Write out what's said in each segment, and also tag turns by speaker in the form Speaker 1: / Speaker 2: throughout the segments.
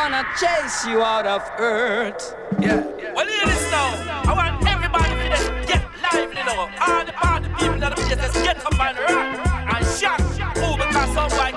Speaker 1: gonna chase you out of earth.
Speaker 2: Yeah. yeah. Well, hear this now. I want everybody to get lively now. All the party people that are just get up and rock and shout. Move because
Speaker 3: somebody.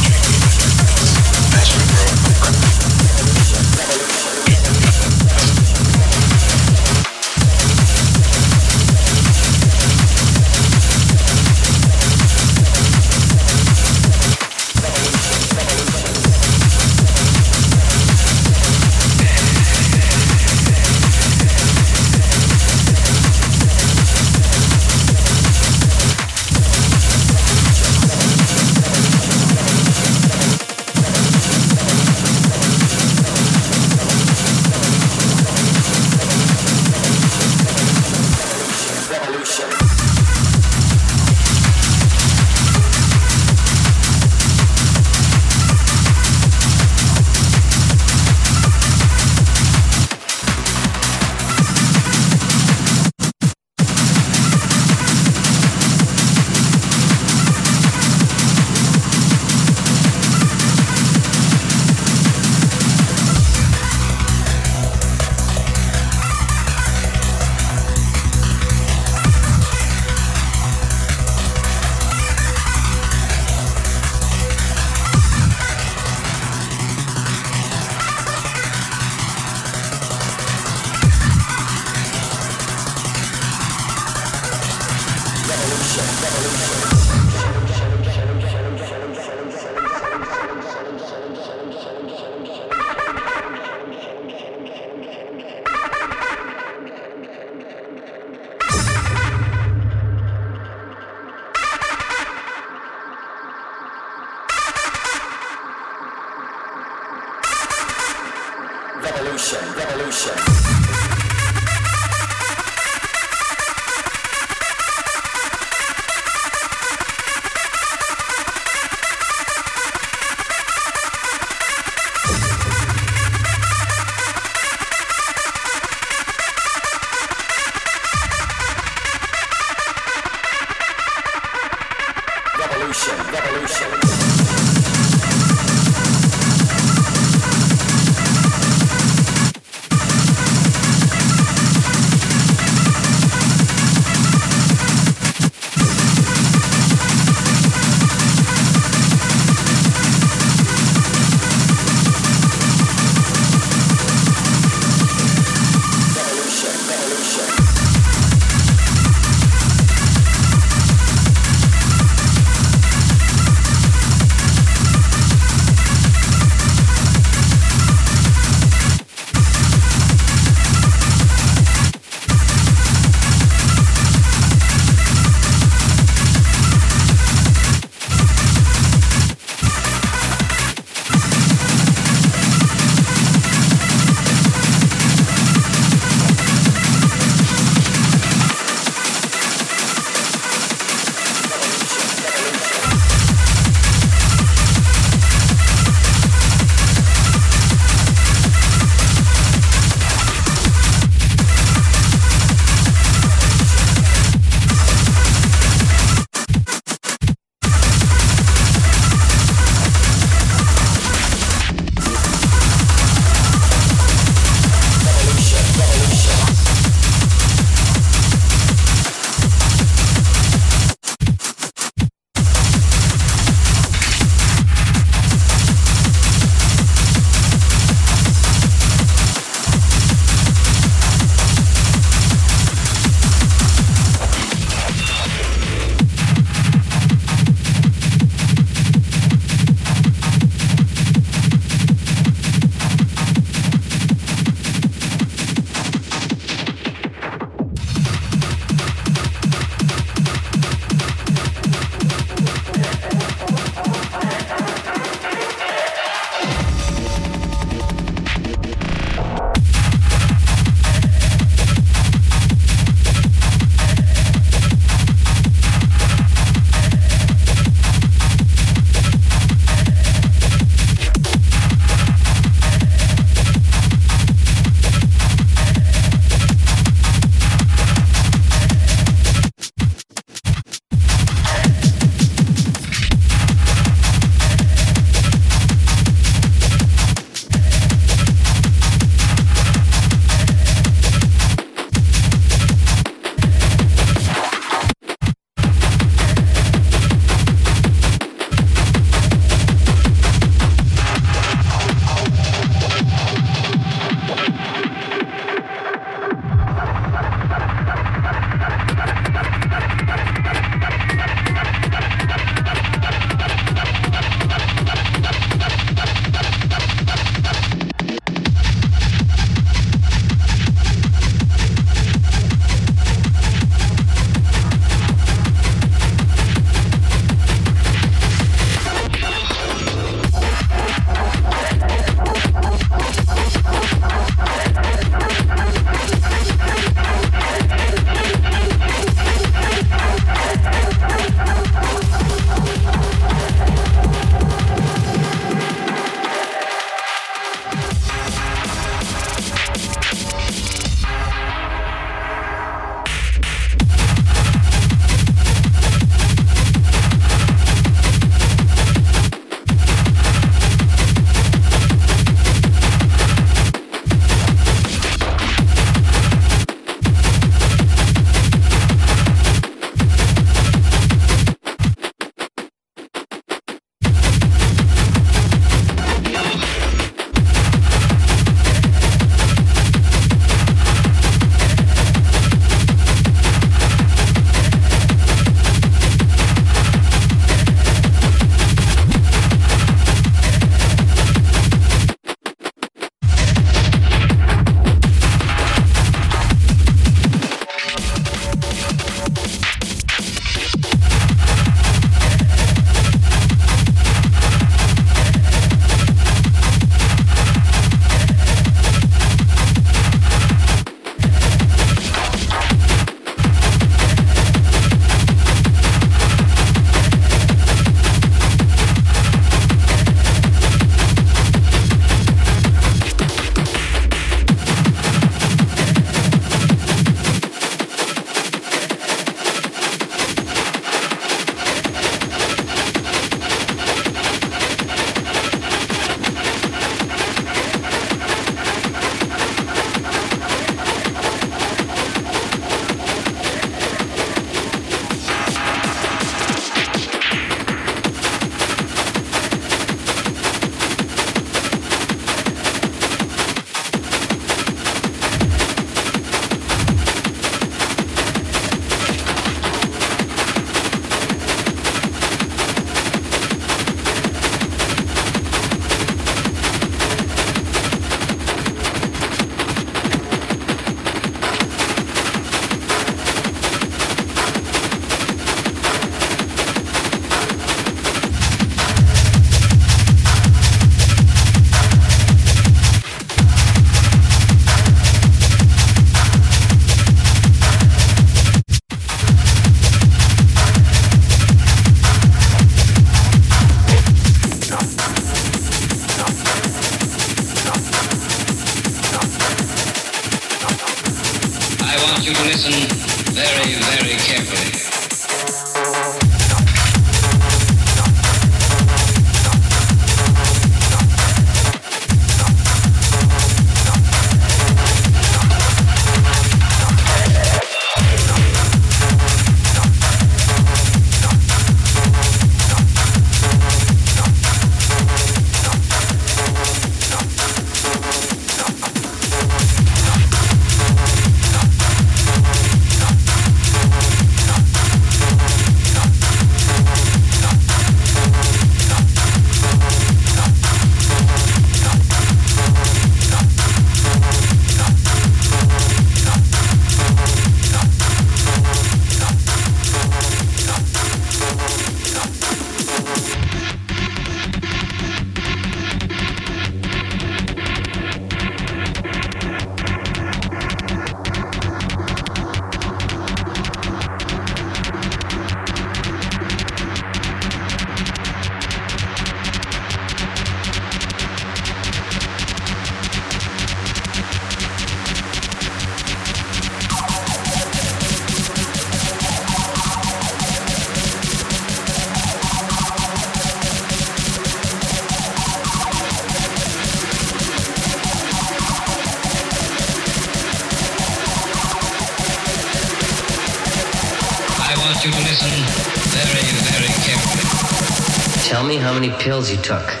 Speaker 4: Pills you took.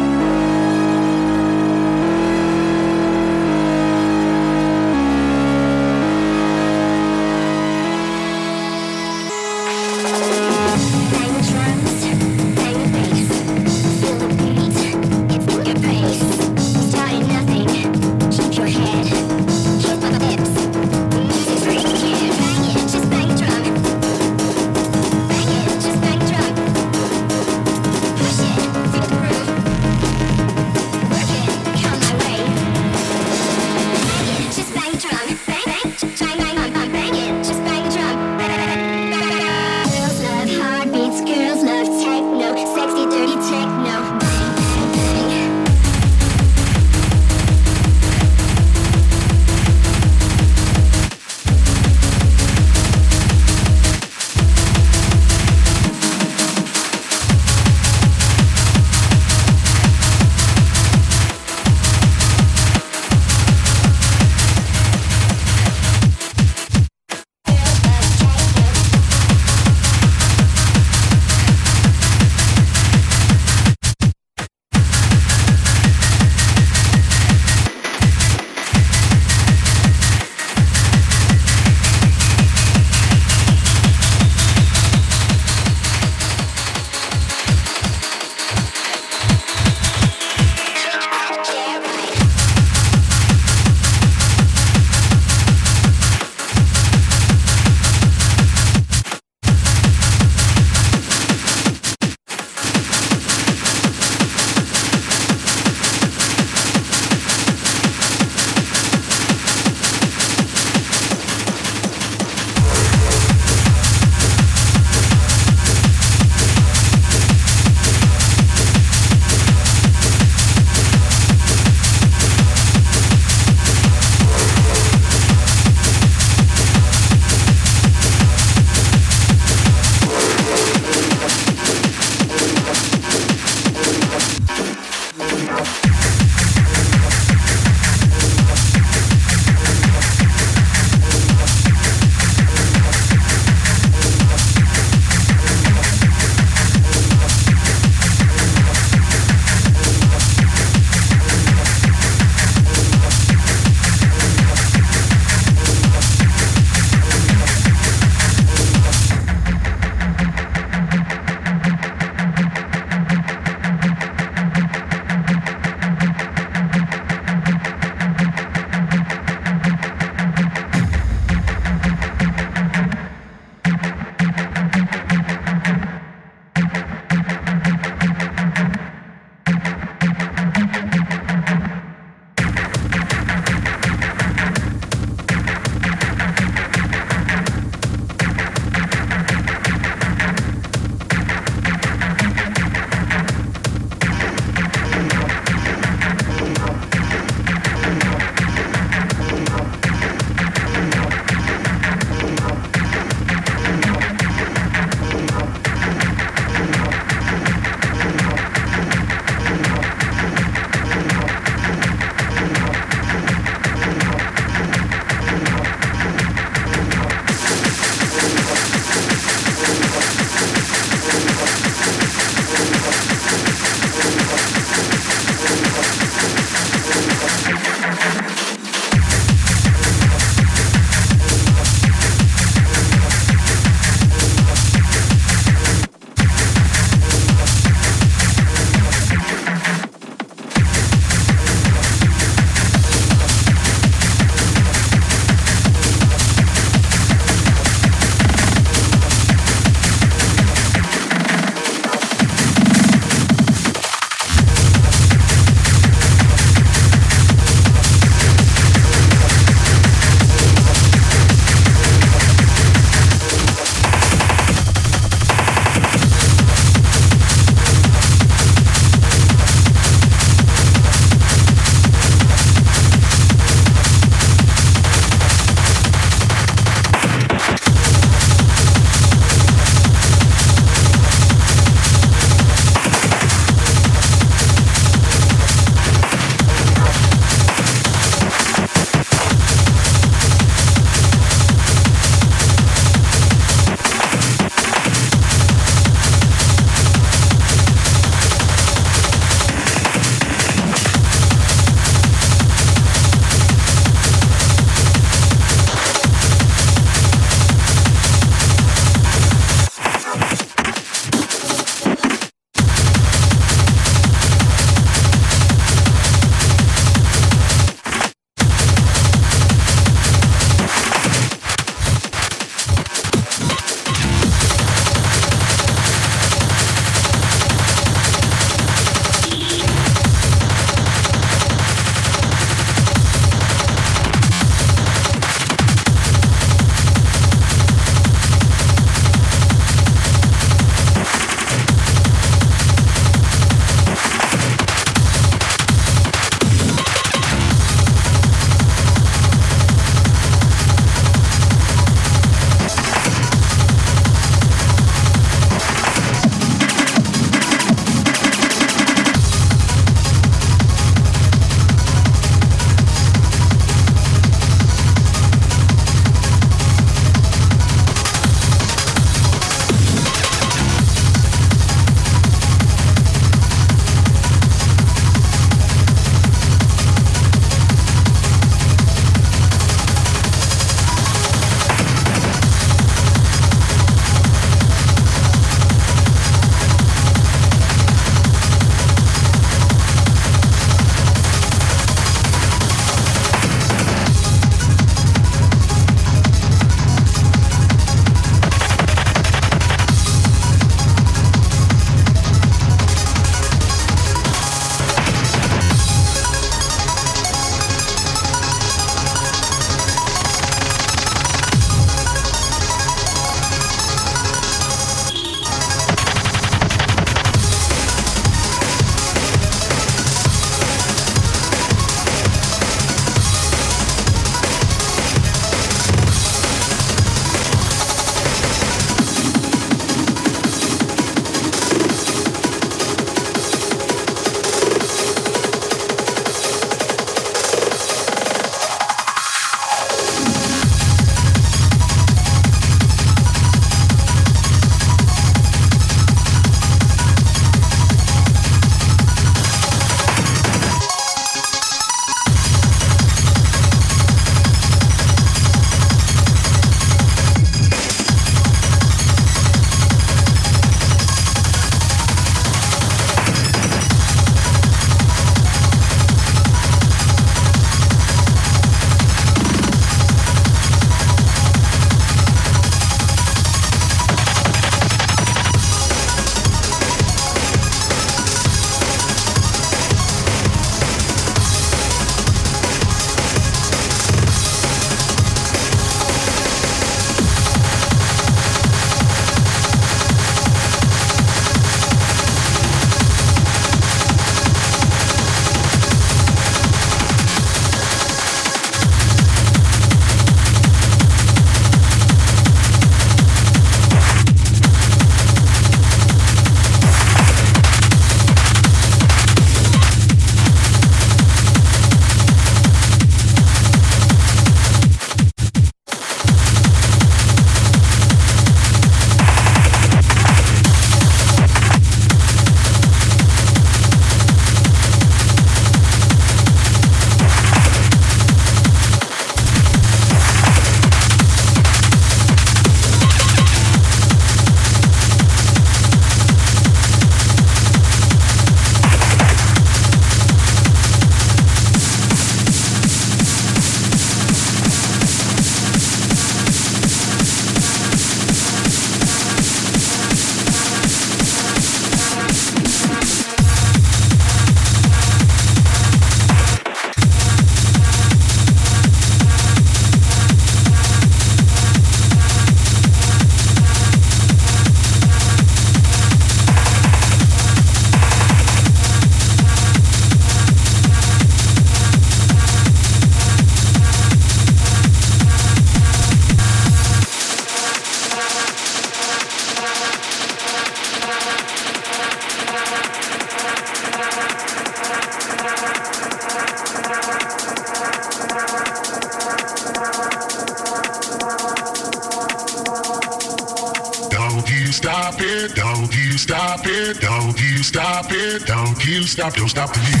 Speaker 5: you
Speaker 6: stop, don't stop the music.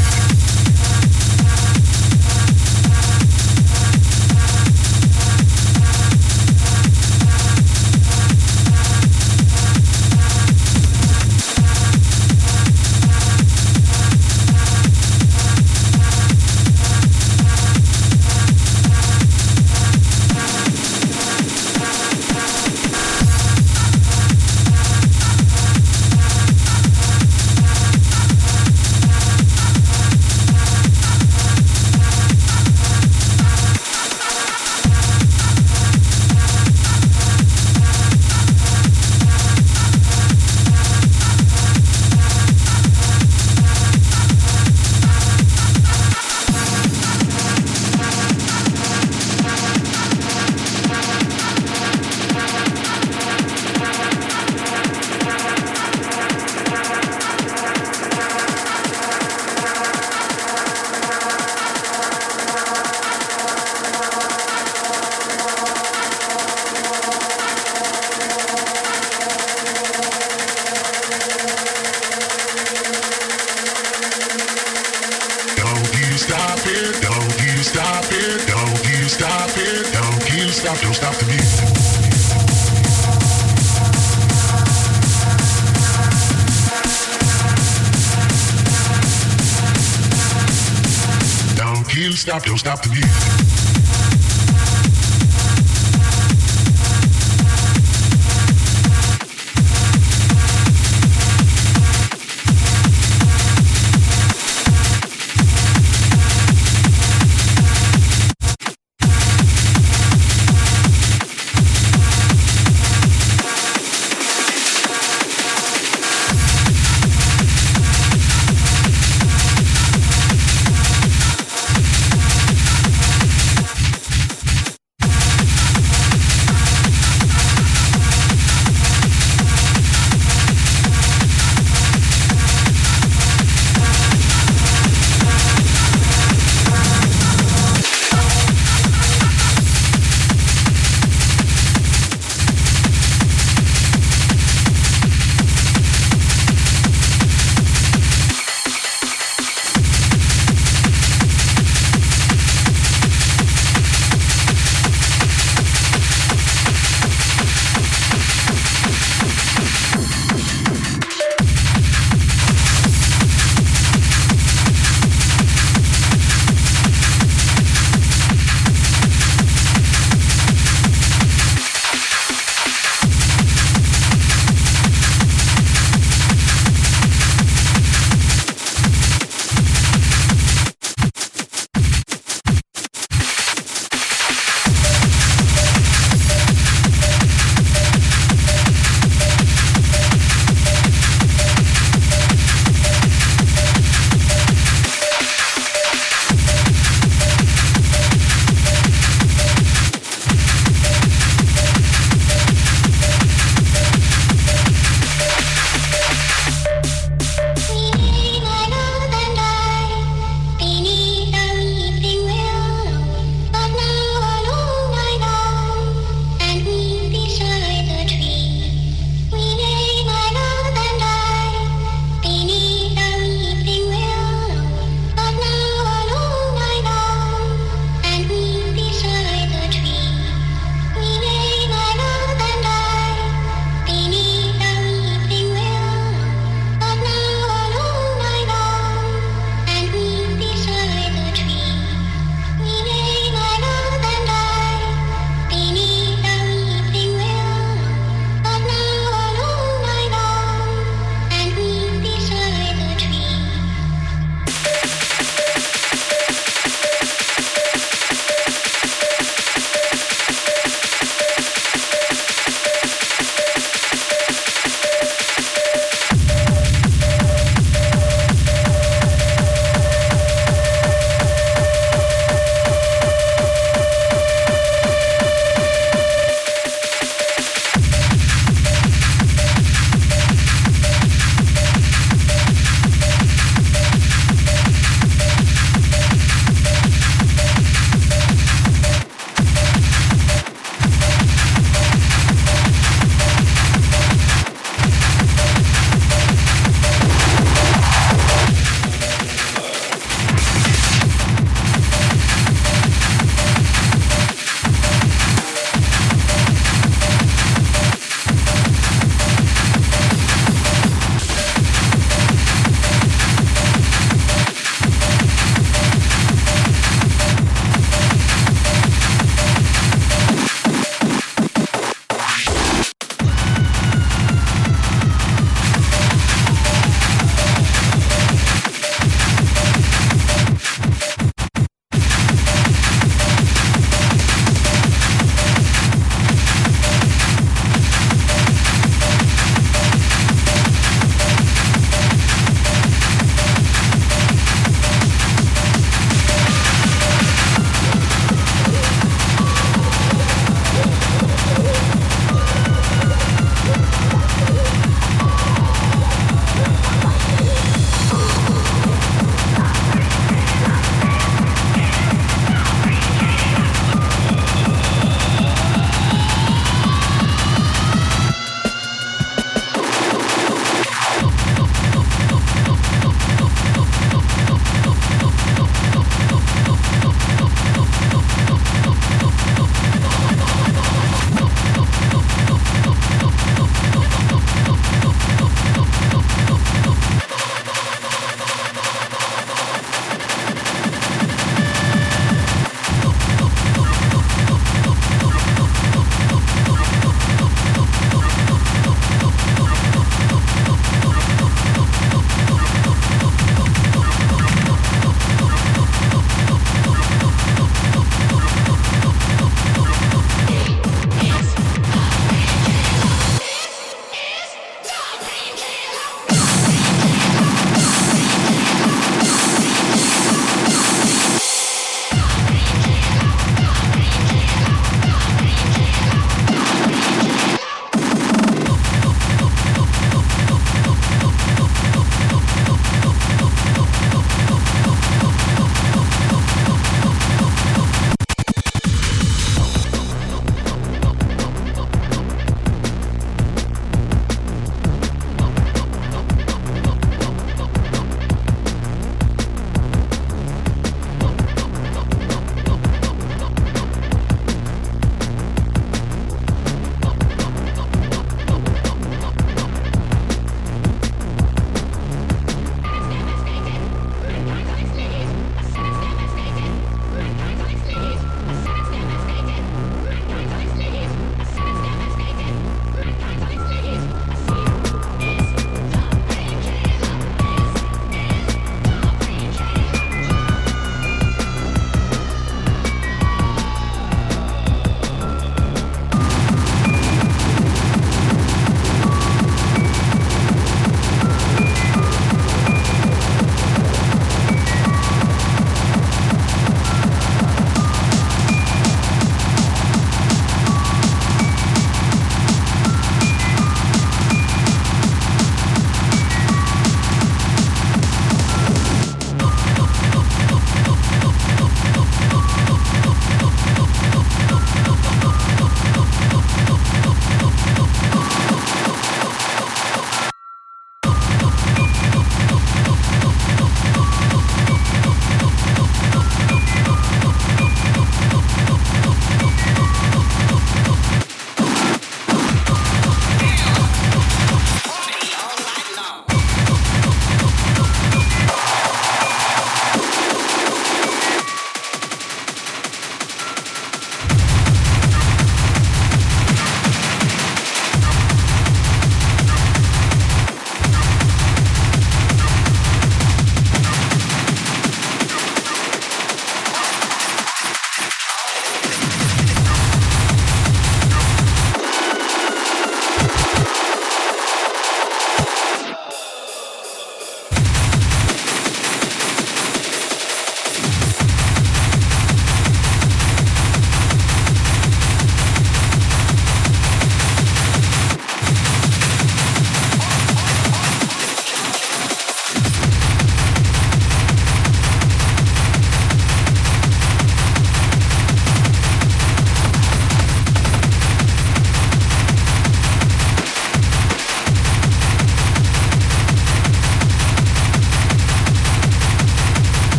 Speaker 6: stop, don't stop the beat.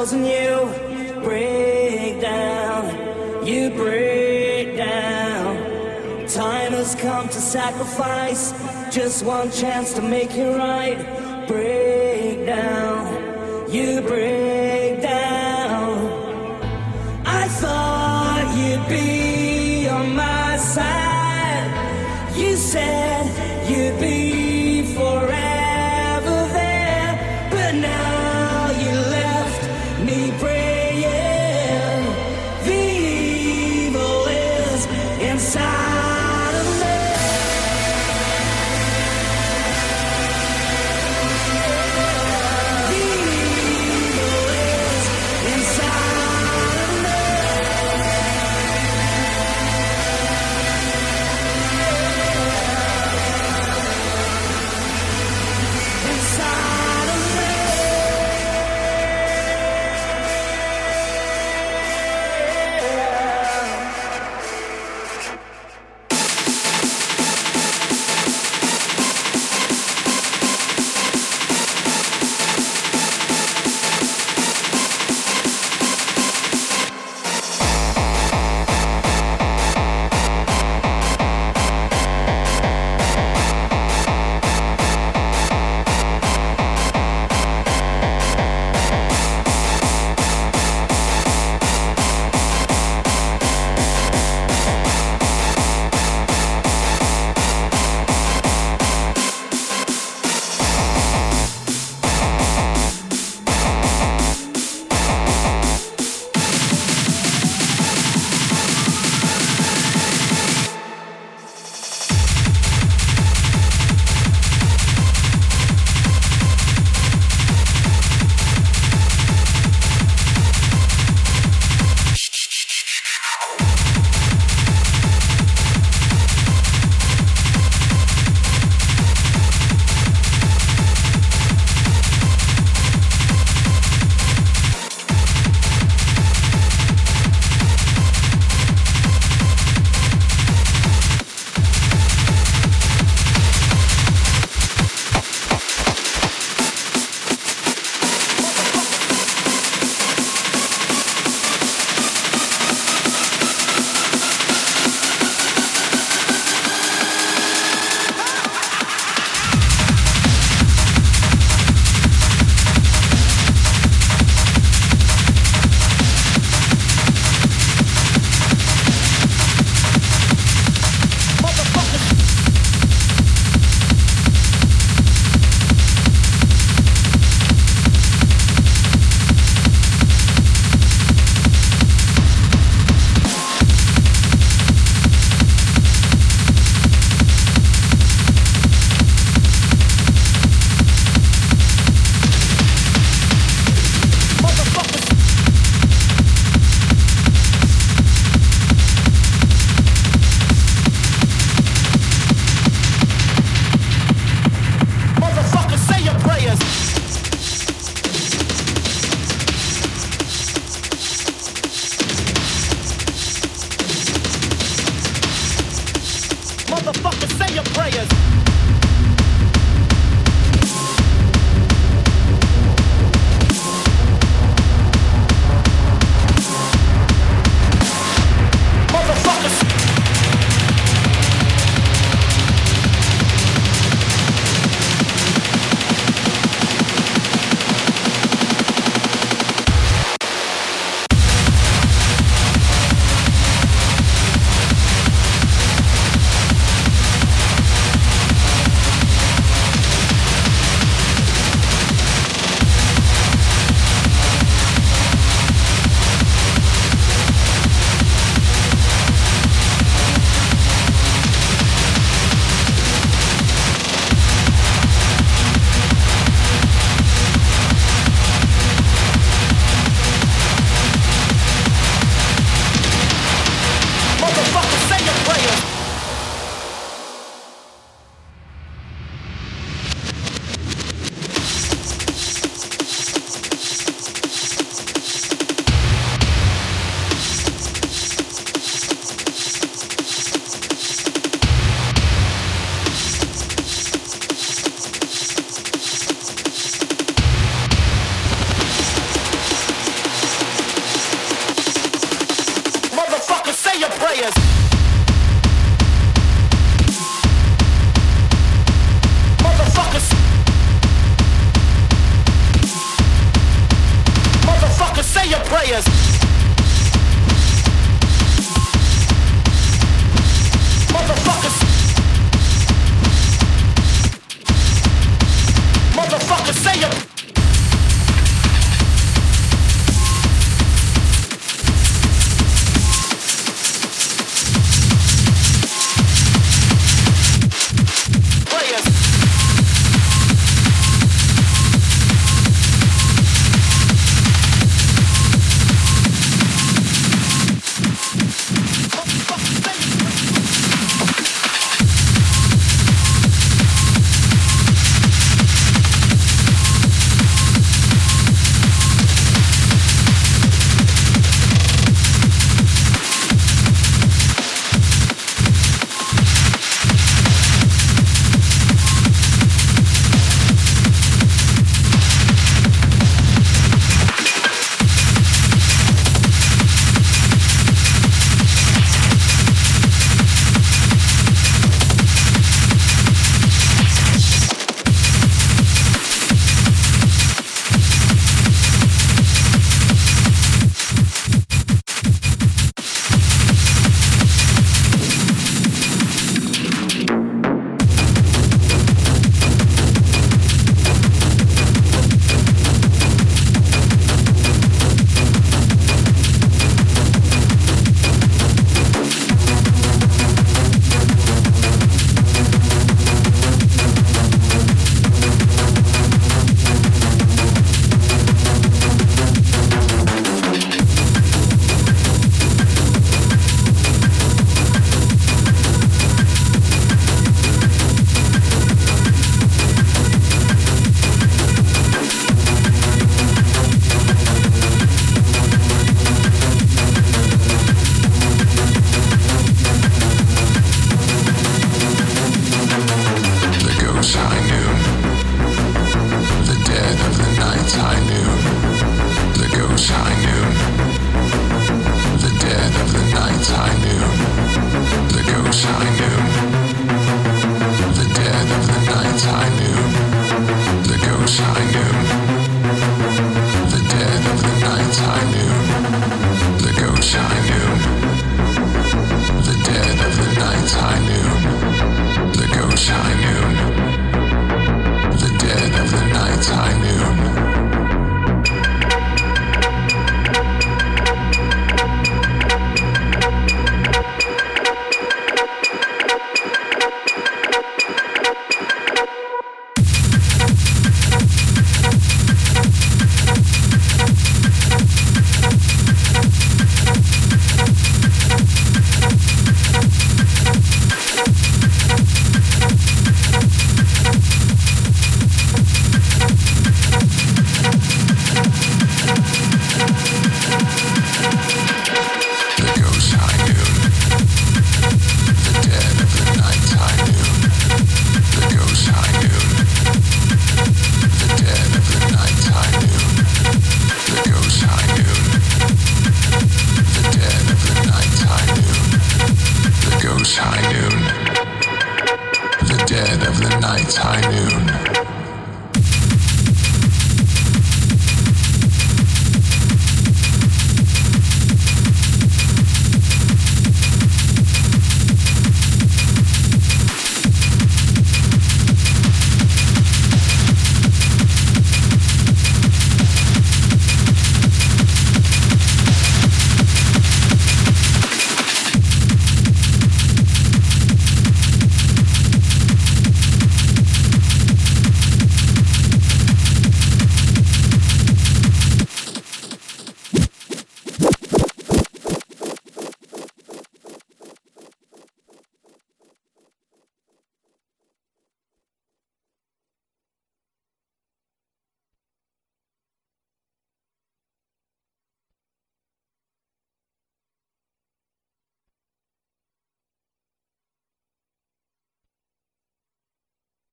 Speaker 6: and you
Speaker 7: break down, you break down. Time has come to sacrifice just one chance.